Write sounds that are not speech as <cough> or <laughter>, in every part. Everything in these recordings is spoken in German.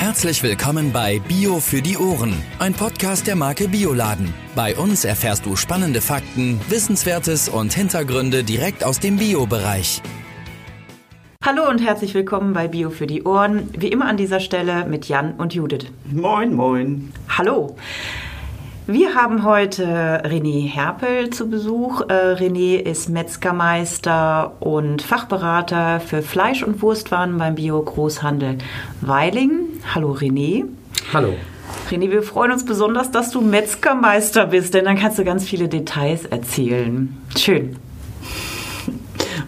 Herzlich willkommen bei Bio für die Ohren, ein Podcast der Marke Bioladen. Bei uns erfährst du spannende Fakten, Wissenswertes und Hintergründe direkt aus dem Bio-Bereich. Hallo und herzlich willkommen bei Bio für die Ohren. Wie immer an dieser Stelle mit Jan und Judith. Moin, moin. Hallo. Wir haben heute René Herpel zu Besuch. Äh, René ist Metzgermeister und Fachberater für Fleisch- und Wurstwaren beim Bio-Großhandel Weiling. Hallo René. Hallo. René, wir freuen uns besonders, dass du Metzgermeister bist, denn dann kannst du ganz viele Details erzählen. Schön.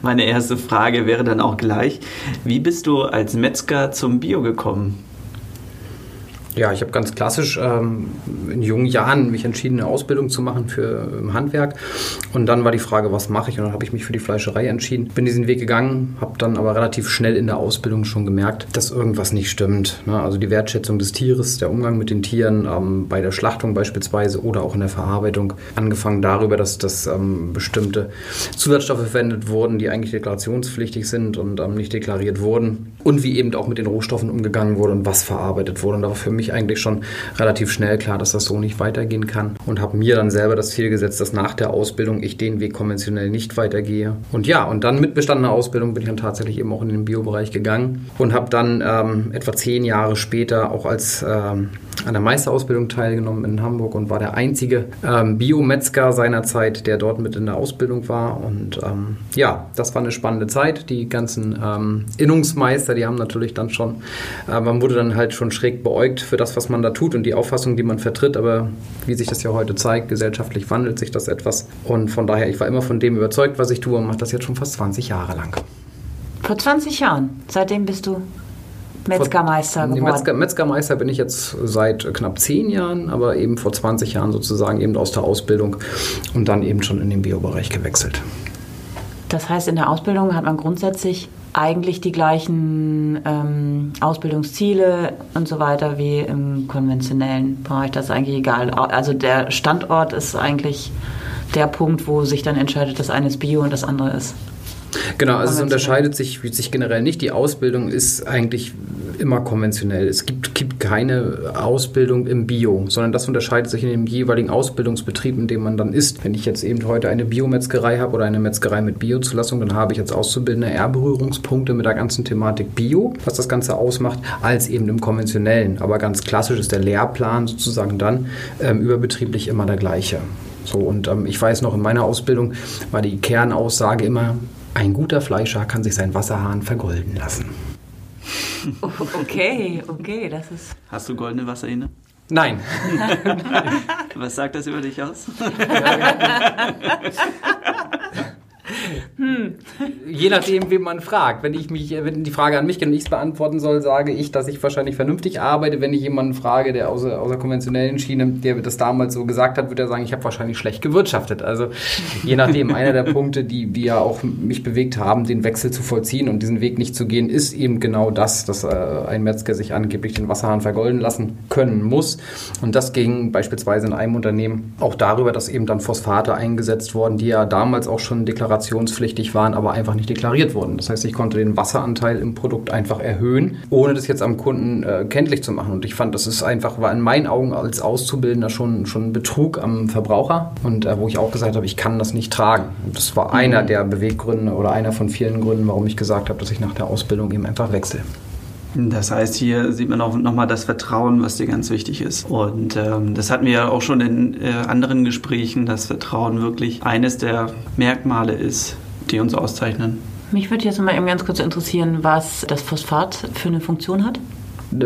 Meine erste Frage wäre dann auch gleich, wie bist du als Metzger zum Bio gekommen? Ja, ich habe ganz klassisch ähm, in jungen Jahren mich entschieden, eine Ausbildung zu machen für ähm, Handwerk. Und dann war die Frage, was mache ich? Und dann habe ich mich für die Fleischerei entschieden. Bin diesen Weg gegangen, habe dann aber relativ schnell in der Ausbildung schon gemerkt, dass irgendwas nicht stimmt. Ne? Also die Wertschätzung des Tieres, der Umgang mit den Tieren, ähm, bei der Schlachtung beispielsweise oder auch in der Verarbeitung. Angefangen darüber, dass, dass ähm, bestimmte Zusatzstoffe verwendet wurden, die eigentlich deklarationspflichtig sind und ähm, nicht deklariert wurden. Und wie eben auch mit den Rohstoffen umgegangen wurde und was verarbeitet wurde. Und da war für mich eigentlich schon relativ schnell klar, dass das so nicht weitergehen kann und habe mir dann selber das Ziel gesetzt, dass nach der Ausbildung ich den Weg konventionell nicht weitergehe. Und ja, und dann mit bestandener Ausbildung bin ich dann tatsächlich eben auch in den Biobereich gegangen und habe dann ähm, etwa zehn Jahre später auch als ähm, an der Meisterausbildung teilgenommen in Hamburg und war der einzige ähm, Biometzger seiner Zeit, der dort mit in der Ausbildung war. Und ähm, ja, das war eine spannende Zeit. Die ganzen ähm, Innungsmeister, die haben natürlich dann schon, äh, man wurde dann halt schon schräg beäugt für das, was man da tut und die Auffassung, die man vertritt. Aber wie sich das ja heute zeigt, gesellschaftlich wandelt sich das etwas. Und von daher, ich war immer von dem überzeugt, was ich tue und mache das jetzt schon fast 20 Jahre lang. Vor 20 Jahren. Seitdem bist du Metzgermeister geworden. Metzger, Metzgermeister bin ich jetzt seit knapp zehn Jahren, aber eben vor 20 Jahren sozusagen eben aus der Ausbildung und dann eben schon in den Biobereich gewechselt. Das heißt, in der Ausbildung hat man grundsätzlich eigentlich die gleichen ähm, Ausbildungsziele und so weiter wie im konventionellen Bereich. Das ist eigentlich egal. Also der Standort ist eigentlich der Punkt, wo sich dann entscheidet, das eine ist Bio und das andere ist Genau, also es unterscheidet sich, sich generell nicht. Die Ausbildung ist eigentlich immer konventionell. Es gibt, gibt keine Ausbildung im Bio, sondern das unterscheidet sich in dem jeweiligen Ausbildungsbetrieb, in dem man dann ist. Wenn ich jetzt eben heute eine Biometzgerei habe oder eine Metzgerei mit Biozulassung, dann habe ich als Auszubildender eher Berührungspunkte mit der ganzen Thematik Bio, was das Ganze ausmacht, als eben im konventionellen. Aber ganz klassisch ist der Lehrplan sozusagen dann ähm, überbetrieblich immer der gleiche. So, und ähm, ich weiß noch, in meiner Ausbildung war die Kernaussage immer, ein guter Fleischer kann sich seinen Wasserhahn vergolden lassen. <laughs> Okay, okay, das ist. Hast du goldene Wasserhähne? Nein. <laughs> Was sagt das über dich aus? <laughs> Hm. Je nachdem, wen man fragt. Wenn ich mich, wenn die Frage an mich geht und ich es beantworten soll, sage ich, dass ich wahrscheinlich vernünftig arbeite. Wenn ich jemanden frage, der aus, aus der konventionellen Schiene, der das damals so gesagt hat, würde er sagen, ich habe wahrscheinlich schlecht gewirtschaftet. Also je nachdem, <laughs> einer der Punkte, die, die ja auch mich bewegt haben, den Wechsel zu vollziehen und diesen Weg nicht zu gehen, ist eben genau das, dass äh, ein Metzger sich angeblich den Wasserhahn vergolden lassen können muss. Und das ging beispielsweise in einem Unternehmen auch darüber, dass eben dann Phosphate eingesetzt wurden, die ja damals auch schon deklarationspflichtig waren, aber einfach nicht deklariert wurden. Das heißt, ich konnte den Wasseranteil im Produkt einfach erhöhen, ohne das jetzt am Kunden äh, kenntlich zu machen. Und ich fand, das ist einfach, war in meinen Augen als Auszubildender schon, schon Betrug am Verbraucher und äh, wo ich auch gesagt habe, ich kann das nicht tragen. Und das war einer mhm. der Beweggründe oder einer von vielen Gründen, warum ich gesagt habe, dass ich nach der Ausbildung eben einfach wechsle. Das heißt, hier sieht man auch nochmal das Vertrauen, was dir ganz wichtig ist. Und ähm, das hatten wir ja auch schon in äh, anderen Gesprächen, dass Vertrauen wirklich eines der Merkmale ist, die uns auszeichnen. Mich würde jetzt mal eben ganz kurz interessieren, was das Phosphat für eine Funktion hat.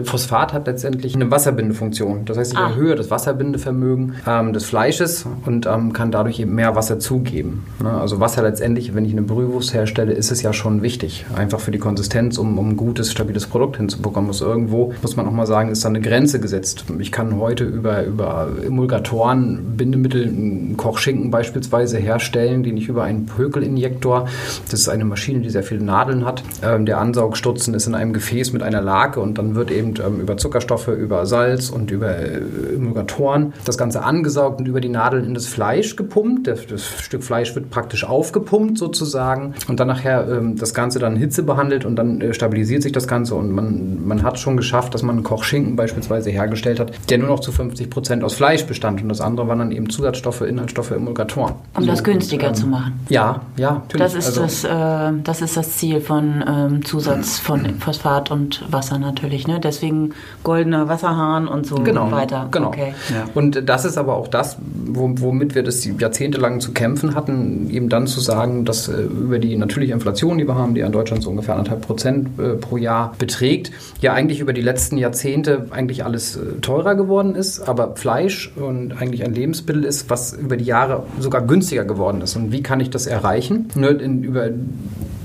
Phosphat hat letztendlich eine Wasserbindefunktion. Das heißt, ich ah. erhöhe das Wasserbindevermögen ähm, des Fleisches und ähm, kann dadurch eben mehr Wasser zugeben. Ne? Also Wasser letztendlich, wenn ich eine Brühwurst herstelle, ist es ja schon wichtig. Einfach für die Konsistenz, um, um ein gutes, stabiles Produkt hinzubekommen. Muss irgendwo, muss man auch mal sagen, ist da eine Grenze gesetzt. Ich kann heute über, über Emulgatoren, Bindemittel, einen Kochschinken beispielsweise herstellen, den ich über einen Pökelinjektor, das ist eine Maschine, die sehr viele Nadeln hat, ähm, der Ansaugstutzen ist in einem Gefäß mit einer Lake und dann wird eben ähm, über Zuckerstoffe, über Salz und über äh, Emulgatoren das Ganze angesaugt und über die Nadeln in das Fleisch gepumpt. Das, Stück Fleisch wird praktisch aufgepumpt sozusagen und dann nachher ähm, das Ganze dann Hitze behandelt und dann äh, stabilisiert sich das Ganze und man, man hat schon geschafft, dass man einen Kochschinken beispielsweise hergestellt hat, der nur noch zu 50 Prozent aus Fleisch bestand und das andere waren dann eben Zusatzstoffe, Inhaltsstoffe, Emulgatoren. Um so, das günstiger und, ähm, zu machen. Ja, ja, natürlich. Das ist, also, das, äh, das, ist das Ziel von ähm, Zusatz von <clears throat> Phosphat und Wasser natürlich. Ne? Deswegen goldener Wasserhahn und so genau, weiter. Genau. Okay. Ja. Und das ist aber auch das, womit wir das jahrzehntelang zu kämpfen hatten, eben dann zu sagen, dass äh, über die natürliche Inflation, die wir haben, die in Deutschland so ungefähr anderthalb Prozent äh, pro Jahr beträgt, ja eigentlich über die letzten Jahrzehnte eigentlich alles äh, teurer geworden ist, aber Fleisch und eigentlich ein Lebensmittel ist, was über die Jahre sogar günstiger geworden ist. Und wie kann ich das erreichen? Nur in, über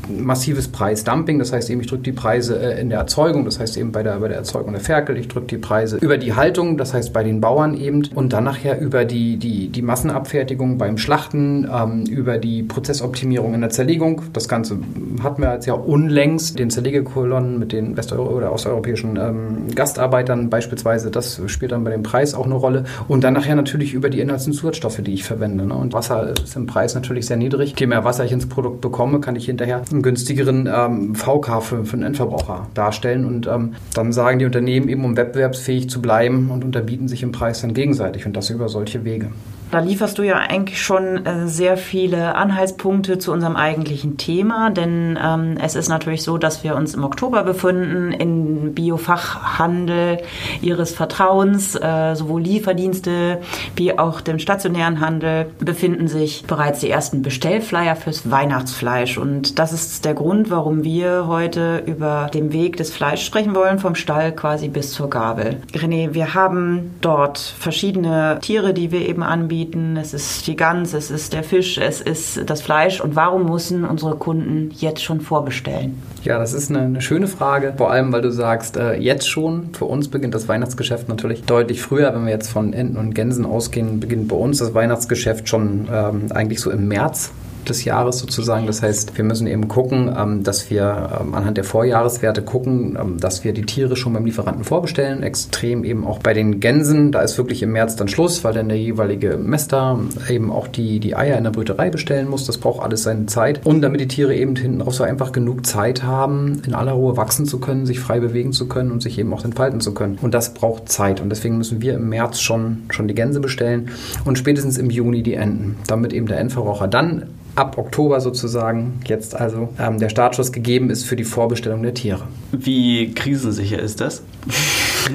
massives Preisdumping. Das heißt eben, ich drücke die Preise äh, in der Erzeugung, das heißt eben bei der, bei der Erzeugung der Ferkel, ich drücke die Preise über die Haltung, das heißt bei den Bauern eben und dann nachher über die, die, die Massenabfertigung beim Schlachten, ähm, über die Prozessoptimierung in der Zerlegung. Das Ganze hatten wir jetzt ja unlängst, den Zerlegekolonnen mit den westeuro- oder osteuropäischen ähm, Gastarbeitern beispielsweise. Das spielt dann bei dem Preis auch eine Rolle. Und dann nachher natürlich über die Inhalts- und Zusatzstoffe, die ich verwende. Ne? Und Wasser ist im Preis natürlich sehr niedrig. Je mehr Wasser ich ins Produkt bekomme, kann ich hinterher einen günstigeren ähm, VK für, für den Endverbraucher darstellen. Und ähm, dann sagen die Unternehmen eben, um wettbewerbsfähig zu bleiben und unterbieten sich im Preis dann gegenseitig und das über solche Wege. Da lieferst du ja eigentlich schon äh, sehr viele Anhaltspunkte zu unserem eigentlichen Thema, denn ähm, es ist natürlich so, dass wir uns im Oktober befinden, in Biofachhandel ihres Vertrauens, äh, sowohl Lieferdienste wie auch dem stationären Handel befinden sich bereits die ersten Bestellflyer fürs Weihnachtsfleisch. Und das ist der Grund, warum wir heute über den Weg des Fleisch sprechen wollen, vom Stall quasi bis zur Gabel. René, wir haben dort verschiedene Tiere, die wir eben anbieten anbieten. Es ist die Gans, es ist der Fisch, es ist das Fleisch. Und warum müssen unsere Kunden jetzt schon vorbestellen? Ja, das ist eine, eine schöne Frage. Vor allem, weil du sagst, äh, jetzt schon. Für uns beginnt das Weihnachtsgeschäft natürlich deutlich früher. Wenn wir jetzt von Enten und Gänsen ausgehen, beginnt bei uns das Weihnachtsgeschäft schon ähm, eigentlich so im März des Jahres sozusagen. Das heißt, wir müssen eben gucken, ähm, dass wir ähm, anhand der Vorjahreswerte gucken, ähm, dass wir die Tiere schon beim Lieferanten vorbestellen. Extrem eben auch bei den Gänsen. Da ist wirklich im März dann Schluss, weil dann der jeweilige Mester eben auch die, die Eier in der Brüterei bestellen muss. Das braucht alles seine Zeit. Und damit die Tiere eben hinten auch so einfach genug Zeit haben, in aller Ruhe wachsen zu können, sich frei bewegen zu können und sich eben auch entfalten zu können. Und das braucht Zeit. Und deswegen müssen wir im März schon, schon die Gänse bestellen und spätestens im Juni die Enten, damit eben der Endverbraucher dann ab Oktober sozusagen jetzt also ähm, der Startschuss gegeben ist für die Vorbestellung der Tiere. Wie krisensicher ist das?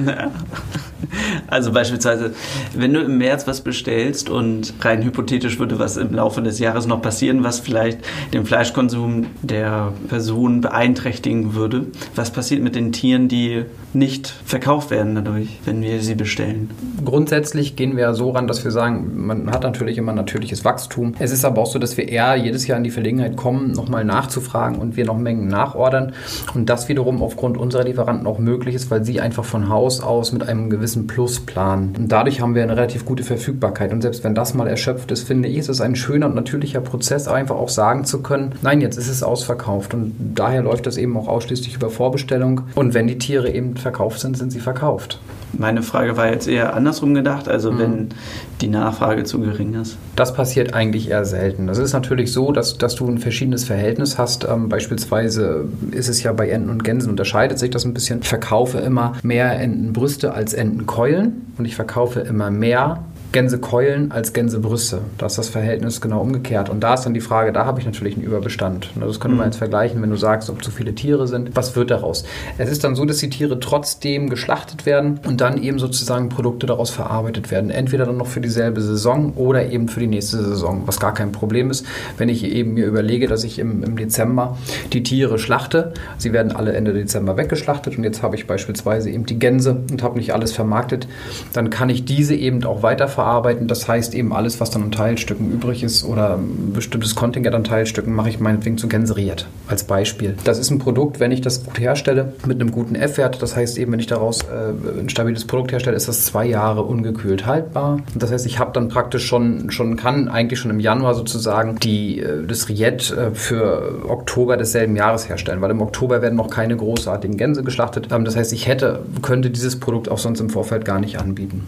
<laughs> <laughs> Also beispielsweise, wenn du im März was bestellst und rein hypothetisch würde was im Laufe des Jahres noch passieren, was vielleicht den Fleischkonsum der Person beeinträchtigen würde, was passiert mit den Tieren, die nicht verkauft werden dadurch, wenn wir sie bestellen? Grundsätzlich gehen wir so ran, dass wir sagen, man hat natürlich immer natürliches Wachstum. Es ist aber auch so, dass wir eher jedes Jahr in die Verlegenheit kommen, nochmal nachzufragen und wir noch Mengen nachordern. Und das wiederum aufgrund unserer Lieferanten auch möglich ist, weil sie einfach von Haus aus mit einem gewissen Plus planen. Und dadurch haben wir eine relativ gute Verfügbarkeit. Und selbst wenn das mal erschöpft ist, finde ich, ist es ein schöner und natürlicher Prozess, einfach auch sagen zu können, nein, jetzt ist es ausverkauft. Und daher läuft das eben auch ausschließlich über Vorbestellung. Und wenn die Tiere eben verkauft sind, sind sie verkauft. Meine Frage war jetzt eher andersrum gedacht, also mhm. wenn die Nachfrage zu gering ist. Das passiert eigentlich eher selten. Das ist natürlich so, dass, dass du ein verschiedenes Verhältnis hast. Ähm, beispielsweise ist es ja bei Enten und Gänsen unterscheidet sich das ein bisschen. Ich verkaufe immer mehr Entenbrüste als Entenkeulen und ich verkaufe immer mehr Gänsekeulen als Gänsebrüste. Da ist das Verhältnis genau umgekehrt. Und da ist dann die Frage, da habe ich natürlich einen Überbestand. Und das könnte man mhm. jetzt vergleichen, wenn du sagst, ob zu viele Tiere sind. Was wird daraus? Es ist dann so, dass die Tiere trotzdem geschlachtet werden und dann eben sozusagen Produkte daraus verarbeitet werden. Entweder dann noch für dieselbe Saison oder eben für die nächste Saison, was gar kein Problem ist. Wenn ich eben mir überlege, dass ich im, im Dezember die Tiere schlachte, sie werden alle Ende Dezember weggeschlachtet und jetzt habe ich beispielsweise eben die Gänse und habe nicht alles vermarktet, dann kann ich diese eben auch weiter weiterverarbeiten. Das heißt eben alles, was dann an Teilstücken übrig ist oder ein bestimmtes Kontingent an Teilstücken, mache ich meinetwegen zu Gänseriert als Beispiel. Das ist ein Produkt, wenn ich das gut herstelle, mit einem guten F-Wert. Das heißt eben, wenn ich daraus äh, ein stabiles Produkt herstelle, ist das zwei Jahre ungekühlt haltbar. Das heißt, ich habe dann praktisch schon, schon kann eigentlich schon im Januar sozusagen die, äh, das Riet äh, für Oktober desselben Jahres herstellen, weil im Oktober werden noch keine großartigen Gänse geschlachtet. Ähm, das heißt, ich hätte, könnte dieses Produkt auch sonst im Vorfeld gar nicht anbieten.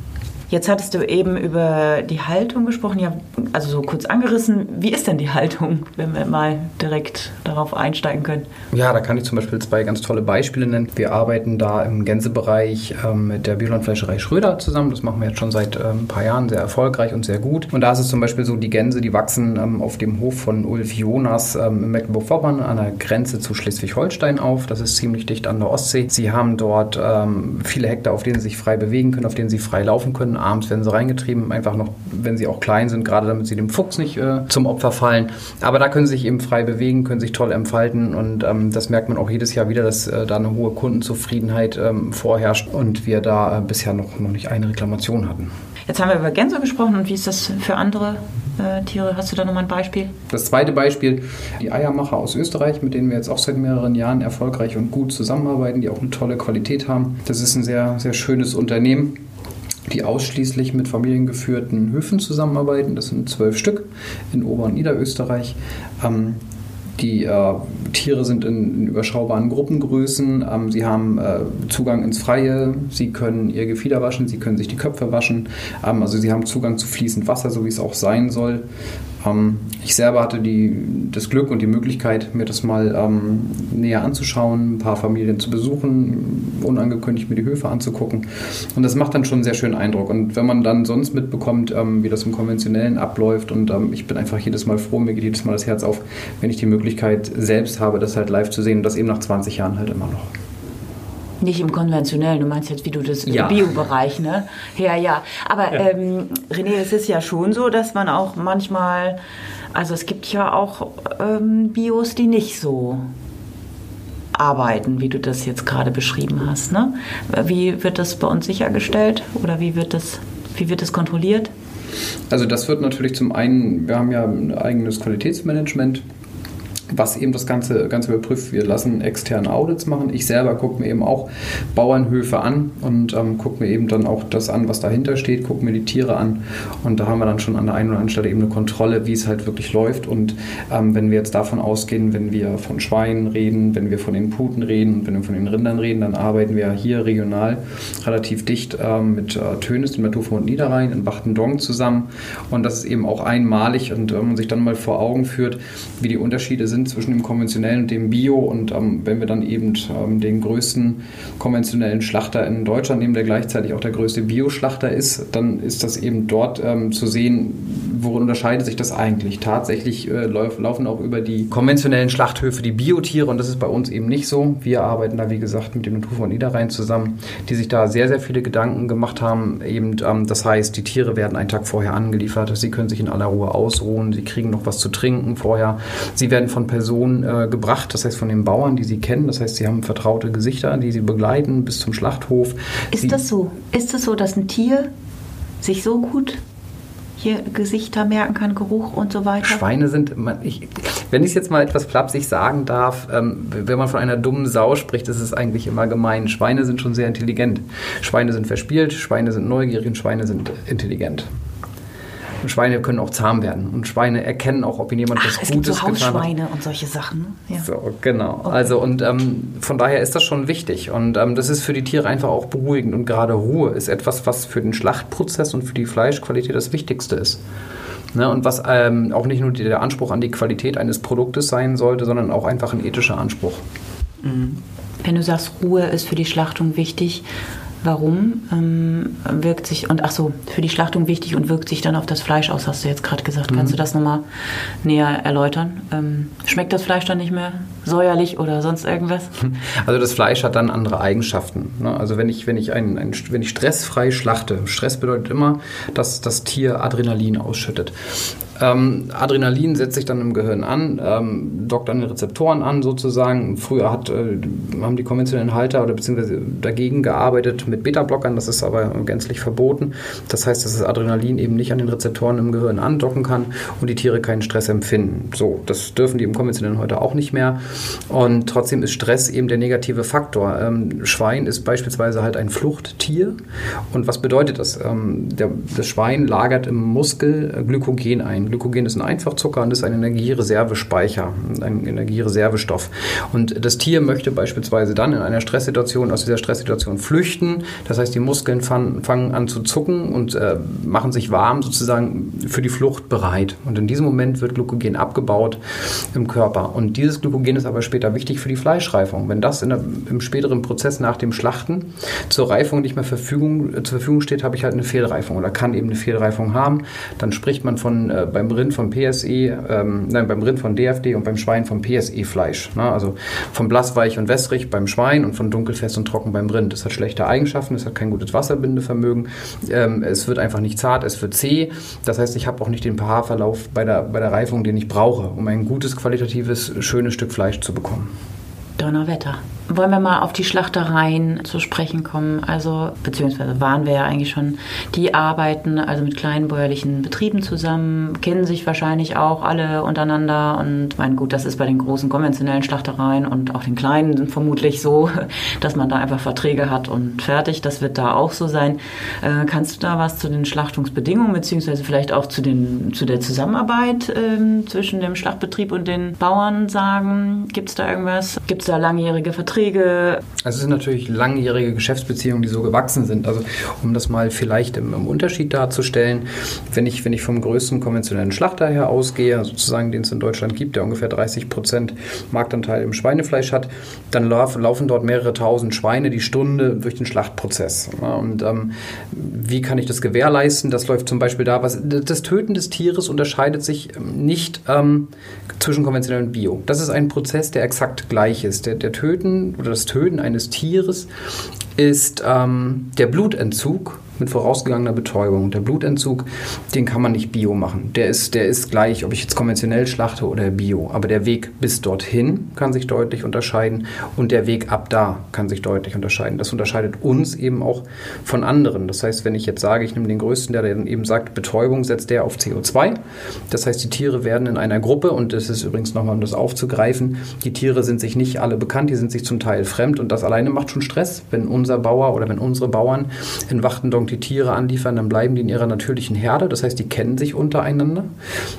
Jetzt hattest du eben über die Haltung gesprochen, ja, also so kurz angerissen. Wie ist denn die Haltung, wenn wir mal direkt darauf einsteigen können? Ja, da kann ich zum Beispiel zwei ganz tolle Beispiele nennen. Wir arbeiten da im Gänsebereich ähm, mit der Biolandfleischerei Schröder zusammen. Das machen wir jetzt schon seit ähm, ein paar Jahren sehr erfolgreich und sehr gut. Und da ist es zum Beispiel so, die Gänse, die wachsen ähm, auf dem Hof von Ulf Jonas ähm, in Mecklenburg-Vorpommern an der Grenze zu Schleswig-Holstein auf. Das ist ziemlich dicht an der Ostsee. Sie haben dort ähm, viele Hektar, auf denen sie sich frei bewegen können, auf denen sie frei laufen können abends werden sie reingetrieben, einfach noch, wenn sie auch klein sind, gerade damit sie dem Fuchs nicht äh, zum Opfer fallen. Aber da können sie sich eben frei bewegen, können sich toll entfalten und ähm, das merkt man auch jedes Jahr wieder, dass äh, da eine hohe Kundenzufriedenheit ähm, vorherrscht und wir da äh, bisher noch, noch nicht eine Reklamation hatten. Jetzt haben wir über Gänse gesprochen und wie ist das für andere äh, Tiere? Hast du da nochmal ein Beispiel? Das zweite Beispiel, die Eiermacher aus Österreich, mit denen wir jetzt auch seit mehreren Jahren erfolgreich und gut zusammenarbeiten, die auch eine tolle Qualität haben. Das ist ein sehr, sehr schönes Unternehmen die ausschließlich mit familiengeführten Höfen zusammenarbeiten. Das sind zwölf Stück in Ober- und Niederösterreich. Ähm, die äh, Tiere sind in, in, überschaubaren Gruppengrößen. Ähm, sie haben äh, Zugang ins Freie. Sie können ihr Gefieder waschen. Sie können sich die Köpfe waschen. Ähm, also sie haben Zugang zu fließend Wasser, so wie es auch sein soll. Ähm, ich selber hatte die, das Glück und die Möglichkeit, mir das mal ähm, näher anzuschauen, ein paar Familien zu besuchen, unangekündigt mir die Höfe anzugucken. Und das macht dann schon einen sehr schönen Eindruck. Und wenn man dann sonst mitbekommt, ähm, wie das im Konventionellen abläuft, und ähm, ich bin einfach jedes Mal froh, mir geht jedes Mal das Herz auf, wenn ich die Möglichkeit selbst habe, das halt live zu sehen und das eben nach 20 Jahren halt immer noch. Nicht im konventionellen, du meinst jetzt, wie du das ja. im Bio-Bereich, ne? Ja, ja. Aber ja. Ähm, René, es ist ja schon so, dass man auch manchmal, also es gibt ja auch ähm, Bios, die nicht so arbeiten, wie du das jetzt gerade beschrieben hast. Ne? Wie wird das bei uns sichergestellt oder wie wird das, wie wird das kontrolliert? Also das wird natürlich zum einen, wir haben ja ein eigenes Qualitätsmanagement was eben das Ganze, Ganze überprüft. Wir lassen externe Audits machen. Ich selber gucke mir eben auch Bauernhöfe an und ähm, gucke mir eben dann auch das an, was dahinter steht, gucke mir die Tiere an und da haben wir dann schon an der einen oder anderen Stelle eben eine Kontrolle, wie es halt wirklich läuft und ähm, wenn wir jetzt davon ausgehen, wenn wir von Schweinen reden, wenn wir von den Puten reden, wenn wir von den Rindern reden, dann arbeiten wir hier regional relativ dicht ähm, mit äh, Tönes, dem Naturverbund Niederrhein in Wachtendong zusammen und das ist eben auch einmalig und wenn man sich dann mal vor Augen führt, wie die Unterschiede sind sind zwischen dem konventionellen und dem Bio. Und ähm, wenn wir dann eben ähm, den größten konventionellen Schlachter in Deutschland nehmen, der gleichzeitig auch der größte Bioschlachter ist, dann ist das eben dort ähm, zu sehen, worin unterscheidet sich das eigentlich? Tatsächlich äh, laufen auch über die konventionellen Schlachthöfe die Biotiere und das ist bei uns eben nicht so. Wir arbeiten da, wie gesagt, mit dem Naturfonds Niederrhein zusammen, die sich da sehr, sehr viele Gedanken gemacht haben. Eben, ähm, das heißt, die Tiere werden einen Tag vorher angeliefert, sie können sich in aller Ruhe ausruhen, sie kriegen noch was zu trinken vorher. Sie werden von Personen äh, gebracht, das heißt von den Bauern, die sie kennen. Das heißt, sie haben vertraute Gesichter, die sie begleiten bis zum Schlachthof. Ist sie das so? Ist es das so, dass ein Tier sich so gut hier Gesichter merken kann, Geruch und so weiter? Schweine sind, ich, wenn ich es jetzt mal etwas flapsig sagen darf, ähm, wenn man von einer dummen Sau spricht, ist es eigentlich immer gemein. Schweine sind schon sehr intelligent. Schweine sind verspielt, Schweine sind neugierig und Schweine sind intelligent. Und Schweine können auch zahm werden. Und Schweine erkennen auch, ob ihnen jemand Ach, was es Gutes gibt so getan Hausschweine und solche Sachen. Ja. So, genau. Okay. Also und ähm, von daher ist das schon wichtig. Und ähm, das ist für die Tiere einfach auch beruhigend. Und gerade Ruhe ist etwas, was für den Schlachtprozess und für die Fleischqualität das Wichtigste ist. Ne, und was ähm, auch nicht nur der Anspruch an die Qualität eines Produktes sein sollte, sondern auch einfach ein ethischer Anspruch. Mhm. Wenn du sagst, Ruhe ist für die Schlachtung wichtig, Warum ähm, wirkt sich, und ach so, für die Schlachtung wichtig und wirkt sich dann auf das Fleisch aus, hast du jetzt gerade gesagt. Mhm. Kannst du das nochmal näher erläutern? Ähm, schmeckt das Fleisch dann nicht mehr säuerlich oder sonst irgendwas? <laughs> Also das Fleisch hat dann andere Eigenschaften. Ne? Also wenn ich, wenn, ich ein, ein, wenn ich stressfrei schlachte, Stress bedeutet immer, dass das Tier Adrenalin ausschüttet. Ähm, Adrenalin setzt sich dann im Gehirn an, ähm, dockt an den Rezeptoren an sozusagen. Früher hat, äh, haben die konventionellen Halter oder beziehungsweise dagegen gearbeitet mit Beta-Blockern, das ist aber gänzlich verboten. Das heißt, dass das Adrenalin eben nicht an den Rezeptoren im Gehirn andocken kann und die Tiere keinen Stress empfinden. So, das dürfen die im konventionellen heute auch nicht mehr. Und trotzdem ist Stress eben der negative Faktor. Ähm, Schwein ist beispielsweise halt ein Fluchttier. Und was bedeutet das? Ähm, der, das Schwein lagert im Muskel Glykogen ein. Glykogen ist ein Einfachzucker und ist ein Energiereservespeicher, ein Energiereservestoff. Und das Tier möchte beispielsweise dann in einer Stresssituation aus dieser Stresssituation flüchten. Das heißt, die Muskeln fangen an zu zucken und äh, machen sich warm sozusagen für die Flucht bereit. Und in diesem Moment wird Glykogen abgebaut im Körper. Und dieses Glykogen ist aber später wichtig für die Fleischreifung. Wenn das der, im späteren Prozess nach dem Schlachten zur Reifung nicht mehr Verfügung, äh, zur Verfügung steht, habe ich halt eine Fehlreifung oder kann eben eine Fehlreifung haben. Dann spricht man von äh, beim Rind von PSE, ähm, nein, beim Rind von DFD und beim Schwein vom PSE-Fleisch. Ne? Also vom blassweich und wässrig beim Schwein und von dunkelfest und trocken beim Rind. Das hat schlechte Eigenschaften, es hat kein gutes Wasserbindevermögen, ähm, es wird einfach nicht zart, es wird zäh. Das heißt, ich habe auch nicht den pH-Verlauf bei der, bei der Reifung, den ich brauche, um ein gutes, qualitatives, schönes Stück Fleisch zu bekommen. Donnerwetter. Wollen wir mal auf die Schlachtereien zu sprechen kommen? Also, beziehungsweise waren wir ja eigentlich schon, die arbeiten also mit kleinen bäuerlichen Betrieben zusammen, kennen sich wahrscheinlich auch alle untereinander und mein gut, das ist bei den großen konventionellen Schlachtereien und auch den kleinen vermutlich so, <laughs> dass man da einfach Verträge hat und fertig. Das wird da auch so sein. Äh, kannst du da was zu den Schlachtungsbedingungen beziehungsweise vielleicht auch zu, den, zu der Zusammenarbeit äh, zwischen dem Schlachtbetrieb und den Bauern sagen? Gibt es da irgendwas? Gibt es da langjährige Verträge? Verträge. Also es sind natürlich langjährige Geschäftsbeziehungen, die so gewachsen sind. Also um das mal vielleicht im, im, Unterschied darzustellen, wenn ich, wenn ich vom größten konventionellen Schlachter her ausgehe, sozusagen den es in Deutschland gibt, der ungefähr 30 Prozent Marktanteil im Schweinefleisch hat, dann laufen, laufen dort mehrere tausend Schweine die Stunde durch den Schlachtprozess. Und ähm, wie kann ich das gewährleisten? Das läuft zum Beispiel da, was das Töten des Tieres unterscheidet sich nicht ähm, zwischen konventionell und Bio. Das ist ein Prozess, der exakt gleich ist. Der, der Töten oder das Töten eines Tieres ist ähm, der Blutentzug mit vorausgegangener Betäubung. Der Blutentzug, den kann man nicht bio machen. Der ist, der ist gleich, ob ich jetzt konventionell schlachte oder bio. Aber der Weg bis dorthin kann sich deutlich unterscheiden und der Weg ab da kann sich deutlich unterscheiden. Das unterscheidet uns eben auch von anderen. Das heißt, wenn ich jetzt sage, ich nehme den größten, der dann eben sagt, Betäubung setzt der auf CO2. Das heißt, die Tiere werden in einer Gruppe, und das ist übrigens nochmal, um das aufzugreifen, die Tiere sind sich nicht alle bekannt, die sind sich zum Teil fremd und das alleine macht schon Stress, wenn unser Bauer oder wenn unsere Bauern in Wachtendonk die Tiere anliefern, dann bleiben die in ihrer natürlichen Herde. Das heißt, die kennen sich untereinander.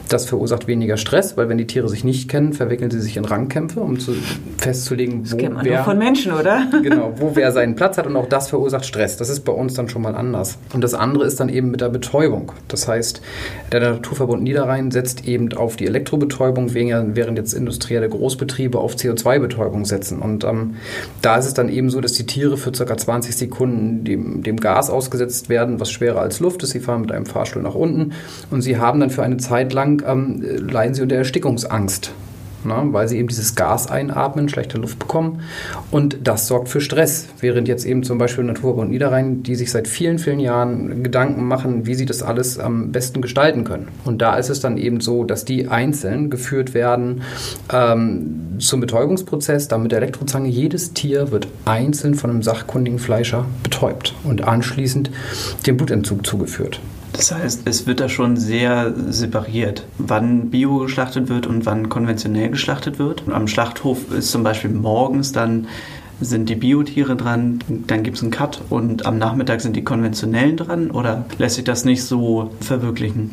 Das verursacht weniger Stress, weil wenn die Tiere sich nicht kennen, verwickeln sie sich in Rangkämpfe, um zu, festzulegen, wo das kennt man wer von Menschen, oder? <laughs> genau, wo wer seinen Platz hat und auch das verursacht Stress. Das ist bei uns dann schon mal anders. Und das andere ist dann eben mit der Betäubung. Das heißt, der Naturverbund Niederrhein setzt eben auf die Elektrobetäubung, während jetzt industrielle Großbetriebe auf CO2-Betäubung setzen. Und ähm, da ist es dann eben so, dass die Tiere für ca. 20 Sekunden dem, dem Gas ausgesetzt versetzt werden, was schwerer als Luft ist. Sie fahren mit einem Fahrstuhl nach unten und sie haben dann für eine Zeit lang, ähm, leiden sie unter Erstickungsangst ne, weil sie eben dieses Gas einatmen, schlechte Luft bekommen und das sorgt für Stress. Während jetzt eben zum Beispiel Naturbund Niederrhein, die sich seit vielen, vielen Jahren Gedanken machen, wie sie das alles am besten gestalten können. Und da ist es dann eben so, dass die einzeln geführt werden ähm, zum Betäubungsprozess, dann mit der Elektrozange. Jedes Tier wird einzeln von einem sachkundigen Fleischer betäubt und anschließend dem Blutentzug zugeführt. Das heißt, es wird da schon sehr separiert, wann Bio geschlachtet wird und wann konventionell geschlachtet wird. Am Schlachthof ist zum Beispiel morgens dann sind die Biotiere dran, dann gibt es einen Cut und am Nachmittag sind die konventionellen dran oder lässt sich das nicht so verwirklichen?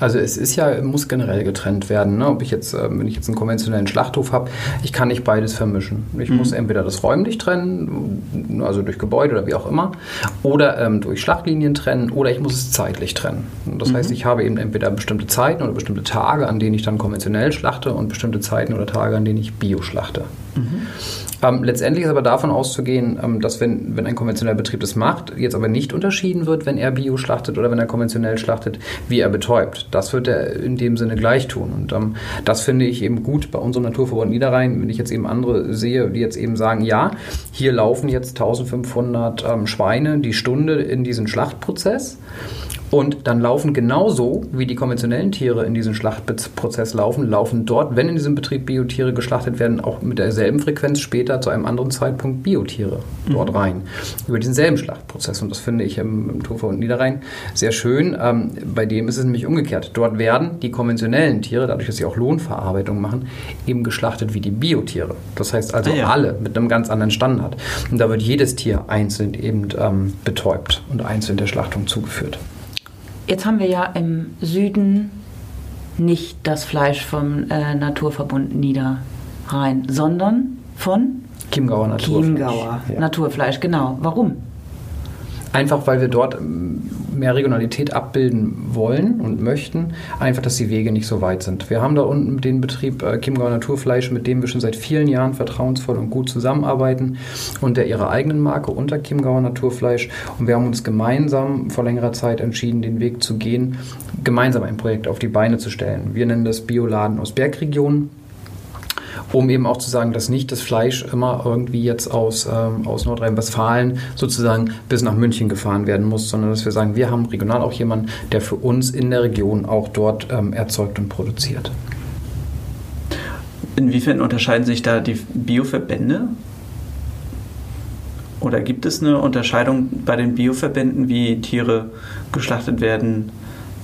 Also es ist ja, muss generell getrennt werden. Ne? Ob ich jetzt, äh, wenn ich jetzt einen konventionellen Schlachthof habe, ich kann nicht beides vermischen. Ich mhm. muss entweder das räumlich trennen, also durch Gebäude oder wie auch immer, oder ähm, durch Schlachtlinien trennen, oder ich muss es zeitlich trennen. Das mhm. heißt, ich habe eben entweder bestimmte Zeiten oder bestimmte Tage, an denen ich dann konventionell schlachte und bestimmte Zeiten oder Tage, an denen ich Bio schlachte. Mhm. Ähm, letztendlich ist aber davon auszugehen, ähm, dass wenn, wenn ein konventioneller Betrieb das macht, jetzt aber nicht unterschieden wird, wenn er Bio schlachtet oder wenn er konventionell schlachtet, wie er betäubt. Das wird er in dem Sinne gleich tun. Und ähm, das finde ich eben gut bei unserem Naturverbund Niederrhein, wenn ich jetzt eben andere sehe, die jetzt eben sagen, ja, hier laufen jetzt 1500 ähm, Schweine die Stunde in diesen Schlachtprozess Und dann laufen genauso, wie die konventionellen Tiere in diesen Schlachtprozess laufen, laufen dort, wenn in diesem Betrieb Biotiere geschlachtet werden, auch mit derselben Frequenz später zu einem anderen Zeitpunkt Biotiere dort mhm. rein. Über diesen selben Schlachtprozess. Und das finde ich im, im Turfer und Niederrhein sehr schön. Ähm, bei dem ist es nämlich umgekehrt. Dort werden die konventionellen Tiere, dadurch, dass sie auch Lohnverarbeitung machen, eben geschlachtet wie die Biotiere. Das heißt also ah, ja. alle mit einem ganz anderen Standard. Und da wird jedes Tier einzeln eben ähm, betäubt und einzeln der Schlachtung zugeführt. Jetzt haben wir ja im Süden nicht das Fleisch vom äh, Naturverbund Niederrhein, sondern von Chiemgauer Naturfleisch. Chiemgauer ja. Naturfleisch, genau. Warum? Einfach weil wir dort ähm, mehr Regionalität abbilden wollen und möchten, einfach, dass die Wege nicht so weit sind. Wir haben da unten den Betrieb äh, Chiemgauer Naturfleisch, mit dem wir schon seit vielen Jahren vertrauensvoll und gut zusammenarbeiten, unter ihrer eigenen Marke, unter Chiemgauer Naturfleisch. Und wir haben uns gemeinsam vor längerer Zeit entschieden, den Weg zu gehen, gemeinsam ein Projekt auf die Beine zu stellen. Wir nennen das Bioladen aus Bergregionen um eben auch zu sagen, dass nicht das Fleisch immer irgendwie jetzt aus, ähm, aus Nordrhein-Westfalen sozusagen bis nach München gefahren werden muss, sondern dass wir sagen, wir haben regional auch jemanden, der für uns in der Region auch dort ähm, erzeugt und produziert. Inwiefern unterscheiden sich da die Bioverbände? Oder gibt es eine Unterscheidung bei den Bioverbänden, wie Tiere geschlachtet werden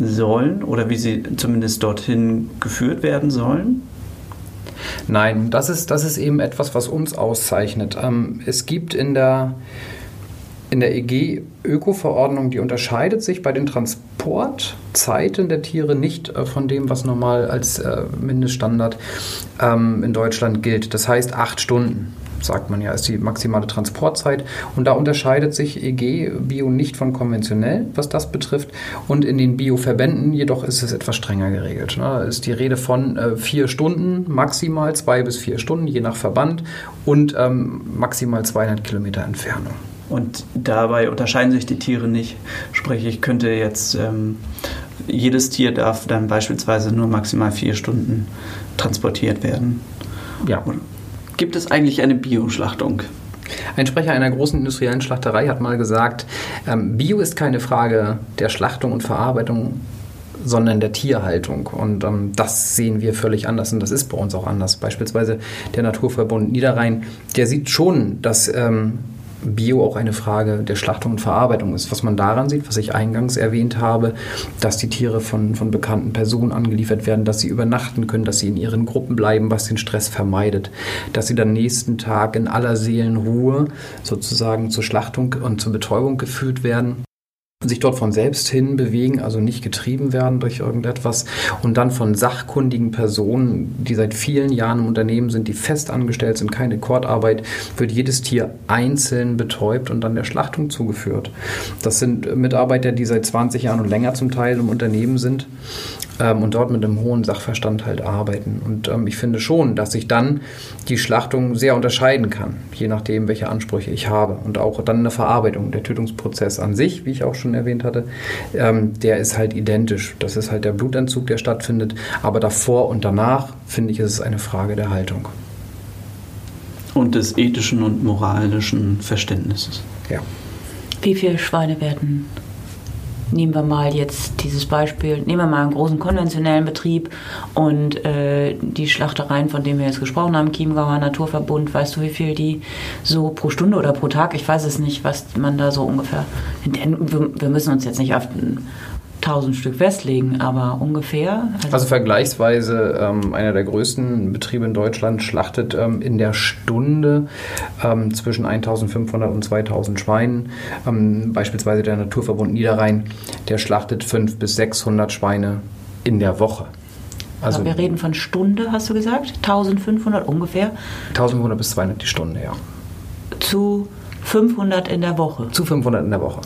sollen oder wie sie zumindest dorthin geführt werden sollen? Nein, das ist, das ist eben etwas, was uns auszeichnet. Ähm, es gibt in der, in der EG-Öko-Verordnung, die unterscheidet sich bei den Transportzeiten der Tiere nicht äh, von dem, was normal als äh, Mindeststandard ähm, in Deutschland gilt. Das heißt acht Stunden sagt man ja, ist die maximale Transportzeit. Und da unterscheidet sich EG-Bio nicht von konventionell, was das betrifft. Und in den Bio-Verbänden jedoch ist es etwas strenger geregelt. Da ne? ist die Rede von äh, vier Stunden, maximal zwei bis vier Stunden, je nach Verband und ähm, maximal 200 Kilometer Entfernung. Und dabei unterscheiden sich die Tiere nicht. Sprich, ich könnte jetzt, ähm, jedes Tier darf dann beispielsweise nur maximal vier Stunden transportiert werden. Ja. Gibt es eigentlich eine Bioschlachtung? Ein Sprecher einer großen industriellen Schlachterei hat mal gesagt, ähm, Bio ist keine Frage der Schlachtung und Verarbeitung, sondern der Tierhaltung. Und ähm, das sehen wir völlig anders und das ist bei uns auch anders. Beispielsweise der Naturverbund Niederrhein, der sieht schon, dass ähm, Bio auch eine Frage der Schlachtung und Verarbeitung ist. Was man daran sieht, was ich eingangs erwähnt habe, dass die Tiere von, von bekannten Personen angeliefert werden, dass sie übernachten können, dass sie in ihren Gruppen bleiben, was den Stress vermeidet, dass sie dann nächsten Tag in aller Seelenruhe sozusagen zur Schlachtung und zur Betäubung geführt werden sich dort von selbst hin bewegen, also nicht getrieben werden durch irgendetwas und dann von sachkundigen Personen, die seit vielen Jahren im Unternehmen sind, die fest angestellt sind, keine Kordarbeit, wird jedes Tier einzeln betäubt und dann der Schlachtung zugeführt. Das sind Mitarbeiter, die seit 20 Jahren und länger zum Teil im Unternehmen sind ähm, und dort mit einem hohen Sachverstand halt arbeiten. Und ähm, ich finde schon, dass sich dann die Schlachtung sehr unterscheiden kann, je nachdem, welche Ansprüche ich habe. Und auch dann eine Verarbeitung. Der Tötungsprozess an sich, wie ich auch schon erwähnt hatte, ähm, der ist halt identisch. Das ist halt der Blutentzug, der stattfindet. Aber davor und danach, finde ich, ist es eine Frage der Haltung. Und des ethischen und moralischen Verständnisses. Ja. Wie viele Schweine werden nehmen wir mal jetzt dieses Beispiel, nehmen wir mal einen großen konventionellen Betrieb und äh, die Schlachtereien, von denen wir jetzt gesprochen haben, Chiemgauer Naturverbund, weißt du, wie viel die so pro Stunde oder pro Tag, ich weiß es nicht, was man da so ungefähr, denn wir müssen uns jetzt nicht auf 1000 Stück festlegen, aber ungefähr. Also, also vergleichsweise ähm, einer der größten Betriebe in Deutschland schlachtet ähm, in der Stunde ähm, zwischen 1500 und 2000 Schweinen. Ähm, beispielsweise der Naturverbund Niederrhein, der schlachtet 500 bis 600 Schweine in der Woche. Also aber wir reden von Stunde, hast du gesagt? 1500 ungefähr? 1500 bis 200 die Stunde, ja. Zu 500 in der Woche? Zu 500 in der Woche.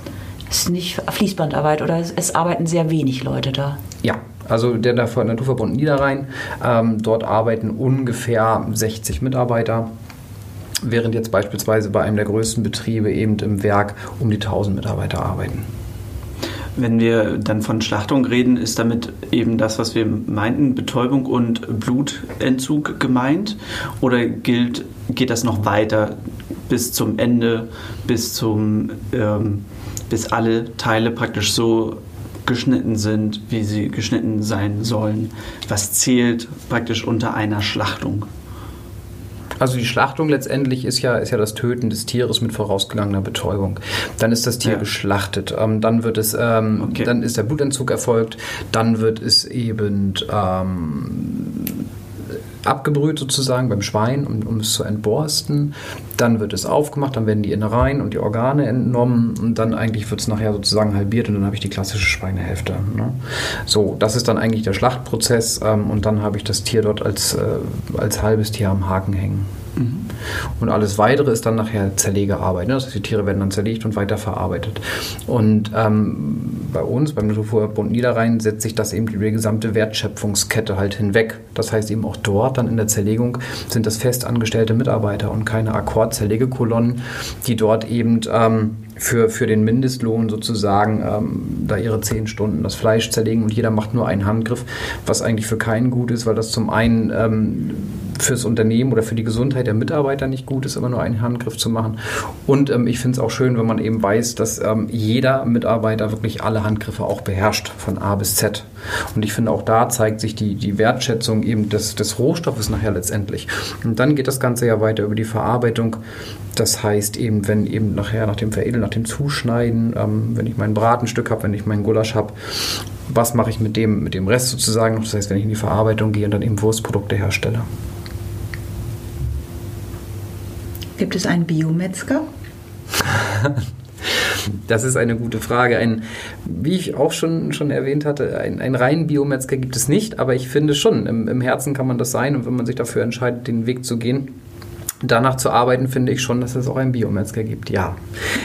Das ist nicht Fließbandarbeit oder es, es arbeiten sehr wenig Leute da. Ja, also der Naturverbund Niederrhein. Ähm, dort arbeiten ungefähr 60 Mitarbeiter, während jetzt beispielsweise bei einem der größten Betriebe eben im Werk um die 1000 Mitarbeiter arbeiten. Wenn wir dann von Schlachtung reden, ist damit eben das, was wir meinten, Betäubung und Blutentzug gemeint? Oder gilt, geht das noch weiter bis zum Ende, bis zum ähm, bis alle Teile praktisch so geschnitten sind, wie sie geschnitten sein sollen. Was zählt praktisch unter einer Schlachtung? Also die Schlachtung letztendlich ist ja, ist ja das Töten des Tieres mit vorausgegangener Betäubung. Dann ist das Tier ja. geschlachtet. Ähm, dann wird es, ähm, okay. dann ist der Blutentzug erfolgt. Dann wird es eben ähm, abgebrüht sozusagen beim Schwein, um, um, es zu entborsten. Dann wird es aufgemacht, dann werden die Innereien und die Organe entnommen und dann eigentlich wird es nachher sozusagen halbiert und dann habe ich die klassische Schweinehälfte. Ne? So, das ist dann eigentlich der Schlachtprozess ähm, und dann habe ich das Tier dort als, äh, als halbes Tier am Haken hängen. Mhm. Und alles Weitere ist dann nachher Zerlegearbeit. Ne? Das heißt, die Tiere werden dann zerlegt und weiterverarbeitet. Und ähm, bei uns, beim Naturverbund Niederrhein, setzt sich das eben über die gesamte Wertschöpfungskette halt hinweg. Das heißt eben auch dort dann in der Zerlegung sind das festangestellte Mitarbeiter und keine Akkord-Zerlegekolonnen, die dort eben ähm, für, für den Mindestlohn sozusagen ähm, da ihre zehn Stunden das Fleisch zerlegen und jeder macht nur einen Handgriff, was eigentlich für keinen gut ist, weil das zum einen ähm, fürs Unternehmen oder für die Gesundheit der Mitarbeiter nicht gut ist, immer nur einen Handgriff zu machen. Und ähm, ich finde es auch schön, wenn man eben weiß, dass ähm, jeder Mitarbeiter wirklich alle Handgriffe auch beherrscht, von A bis Z. Und ich finde auch da zeigt sich die, die Wertschätzung eben des, des Rohstoffes nachher letztendlich. Und dann geht das Ganze ja weiter über die Verarbeitung. Das heißt eben, wenn eben nachher nach dem Veredeln, nach dem Zuschneiden, ähm, wenn ich mein Bratenstück habe, wenn ich meinen Gulasch habe, was mache ich mit dem, mit dem Rest sozusagen? Das heißt, wenn ich in die Verarbeitung gehe und dann eben Wurstprodukte herstelle. Gibt es einen Biometzger? Das ist eine gute Frage. Ein, wie ich auch schon, schon erwähnt hatte, einen, einen reinen Biometzger gibt es nicht, aber ich finde schon, im, im Herzen kann man das sein und wenn man sich dafür entscheidet, den Weg zu gehen, danach zu arbeiten, finde ich schon, dass es auch einen Biometzger gibt, ja.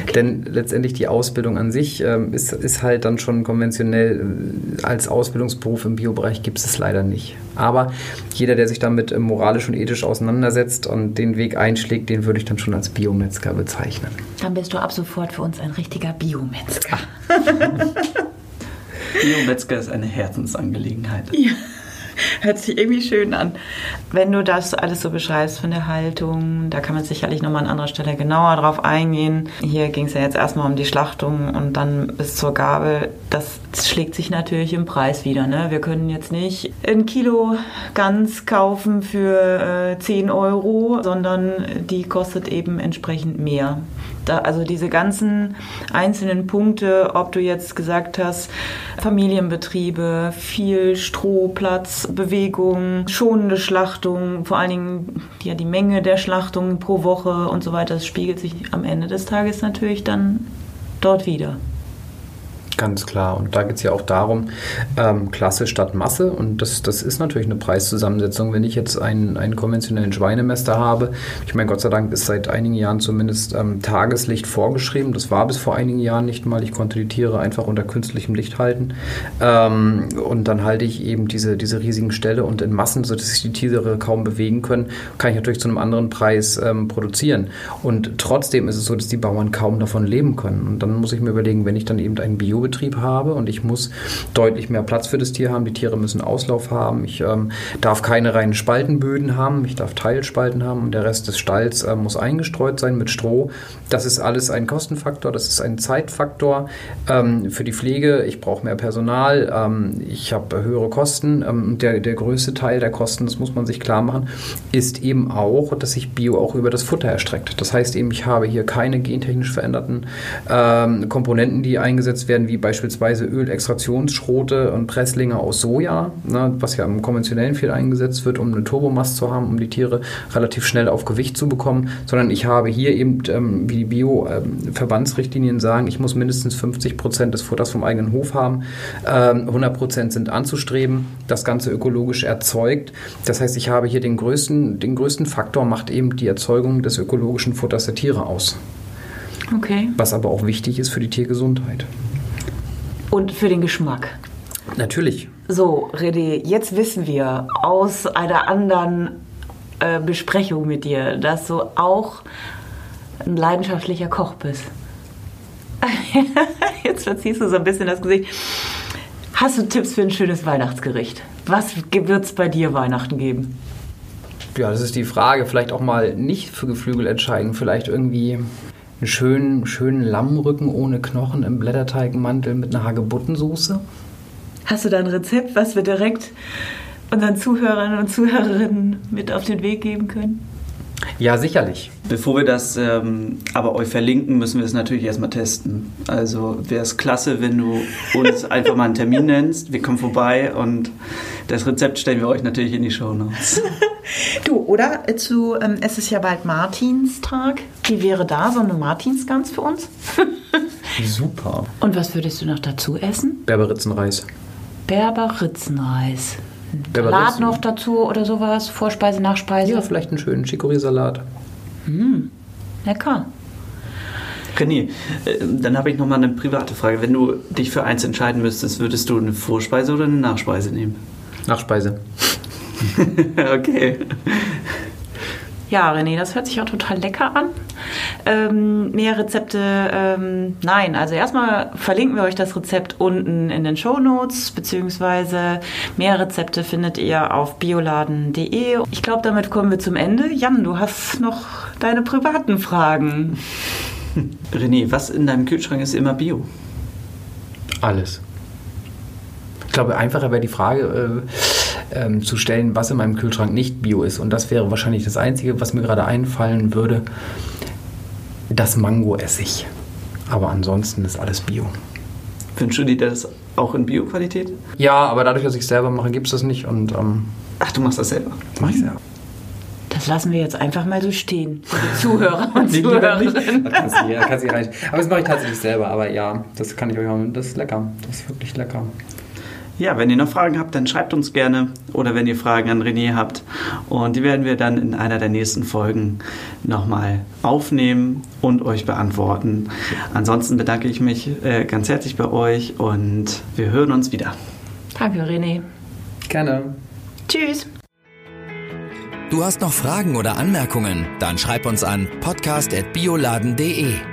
Okay. Denn letztendlich die Ausbildung an sich ähm, ist, ist halt dann schon konventionell äh, als Ausbildungsberuf im Biobereich gibt es leider nicht. Aber jeder, der sich damit äh, moralisch und ethisch auseinandersetzt und den Weg einschlägt, den würde ich dann schon als Biometzger bezeichnen. Dann bist du ab sofort für uns ein richtiger Biometzger. <laughs> Biometzger ist eine Herzensangelegenheit. Ja. Hört sich irgendwie schön an. Wenn du das alles so beschreibst von der Haltung, da kann man sicherlich nochmal an anderer Stelle genauer drauf eingehen. Hier ging es ja jetzt erstmal um die Schlachtung und dann bis zur Gabel. Das schlägt sich natürlich im Preis wieder. Ne? Wir können jetzt nicht ein Kilo Gans kaufen für äh, 10 Euro, sondern die kostet eben entsprechend mehr. Da, also diese ganzen einzelnen Punkte, ob du jetzt gesagt hast, Familienbetriebe, viel Strohplatz, Bewegung, schonende Schlachtung, vor allen Dingen ja, die Menge der Schlachtungen pro Woche und so weiter, das spiegelt sich am Ende des Tages natürlich dann dort wieder. Ganz klar. Und da geht es ja auch darum, ähm, Klasse statt Masse. Und das, das ist natürlich eine Preiszusammensetzung. Wenn ich jetzt einen, einen konventionellen Schweinemester habe, ich meine, Gott sei Dank ist seit einigen Jahren zumindest ähm, Tageslicht vorgeschrieben. Das war bis vor einigen Jahren nicht mal. Ich konnte die Tiere einfach unter künstlichem Licht halten. Ähm, und dann halte ich eben diese, diese riesigen Ställe und in Massen, sodass sich die Tiere kaum bewegen können, kann ich natürlich zu einem anderen Preis ähm, produzieren. Und trotzdem ist es so, dass die Bauern kaum davon leben können. Und dann muss ich mir überlegen, wenn ich dann eben einen Bio Betrieb habe und ich muss deutlich mehr Platz für das Tier haben. Die Tiere müssen Auslauf haben. Ich ähm, darf keine reinen Spaltenböden haben. Ich darf Teilspalten haben und der Rest des Stalls äh, muss eingestreut sein mit Stroh. Das ist alles ein Kostenfaktor, das ist ein Zeitfaktor ähm, für die Pflege. Ich brauche mehr Personal, ähm, ich habe höhere Kosten. Ähm, der, der größte Teil der Kosten, das muss man sich klar machen, ist eben auch, dass sich Bio auch über das Futter erstreckt. Das heißt eben, ich habe hier keine gentechnisch veränderten ähm, Komponenten, die eingesetzt werden, wie beispielsweise Ölextraktionsschrote und Presslinge aus Soja, ne, was ja im konventionellen viel eingesetzt wird, um eine Turbomast zu haben, um die Tiere relativ schnell auf Gewicht zu bekommen, sondern ich habe hier eben, ähm, wie die Bio-Verbandsrichtlinien ähm, sagen, ich muss mindestens 50 Prozent des Futters vom eigenen Hof haben, ähm, 100 Prozent sind anzustreben, das Ganze ökologisch erzeugt. Das heißt, ich habe hier den größten, den größten Faktor, macht eben die Erzeugung des ökologischen Futters der Tiere aus. Okay. Was aber auch wichtig ist für die Tiergesundheit. Und für den Geschmack. Natürlich. So, René, jetzt wissen wir aus einer anderen äh, Besprechung mit dir, dass du auch ein leidenschaftlicher Koch bist. <laughs> jetzt verziehst du so ein bisschen das Gesicht. Hast du Tipps für ein schönes Weihnachtsgericht? Was wird es bei dir Weihnachten geben? Ja, das ist die Frage. Vielleicht auch mal nicht für Geflügel entscheiden. Vielleicht irgendwie einen schönen, schönen Lammrücken ohne Knochen im Blätterteigmantel mit einer Hagebuttensoße. Hast du da ein Rezept, was wir direkt unseren Zuhörern und Zuhörerinnen mit auf den Weg geben können? Ja, sicherlich. Bevor wir das ähm, aber euch verlinken, müssen wir es natürlich erstmal testen. Also wäre es klasse, wenn du uns <laughs> einfach mal einen Termin nennst. Wir kommen vorbei und das Rezept stellen wir euch natürlich in die Show Notes. <laughs> Du, oder zu, ähm, es ist ja bald Martinstag. Wie wäre da so eine Martinsgans für uns? <laughs> Super. Und was würdest du noch dazu essen? Berberitzenreis. Berberitzenreis. Salat noch dazu oder sowas? Vorspeise, Nachspeise? Ja, vielleicht einen schönen Chicorée-Salat. Lecker. René, äh, dann habe ich noch mal eine private Frage. Wenn du dich für eins entscheiden müsstest, würdest du eine Vorspeise oder eine Nachspeise nehmen? Nachspeise. <laughs> okay. Ja, René, das hört sich auch total lecker an. Ähm, mehr Rezepte, ähm, nein. Also erstmal verlinken wir euch das Rezept unten in den Show Notes, beziehungsweise mehr Rezepte findet ihr auf bioladen.de. Ich glaube, damit kommen wir zum Ende. Jan, du hast noch deine privaten Fragen. <laughs> René, was in deinem Kühlschrank ist immer Bio? Alles. Ich glaube, einfacher wäre die Frage äh, ähm, zu stellen, was in meinem Kühlschrank nicht bio ist. Und das wäre wahrscheinlich das Einzige, was mir gerade einfallen würde. Das Mango-Essig. Aber ansonsten ist alles bio. Wünschst du dir das auch in Bio-Qualität? Ja, aber dadurch, dass ich es selber mache, gibt es das nicht. Und ähm, Ach, du machst das selber. mache ich selber. Das lassen wir jetzt einfach mal so stehen. Für die <laughs> Zuhörer und Zuhörerinnen. Da kannst du, ja, kannst du. Aber das mache ich tatsächlich selber. Aber ja, das kann ich euch auch. Das ist lecker. Das ist wirklich lecker. Ja, wenn ihr noch Fragen habt, dann schreibt uns gerne oder wenn ihr Fragen an René habt. Und die werden wir dann in einer der nächsten Folgen nochmal aufnehmen und euch beantworten. Ansonsten bedanke ich mich äh, ganz herzlich bei euch und wir hören uns wieder. Danke, René. Gerne. Tschüss. Du hast noch Fragen oder Anmerkungen? Dann schreib uns an podcast.bioladen.de.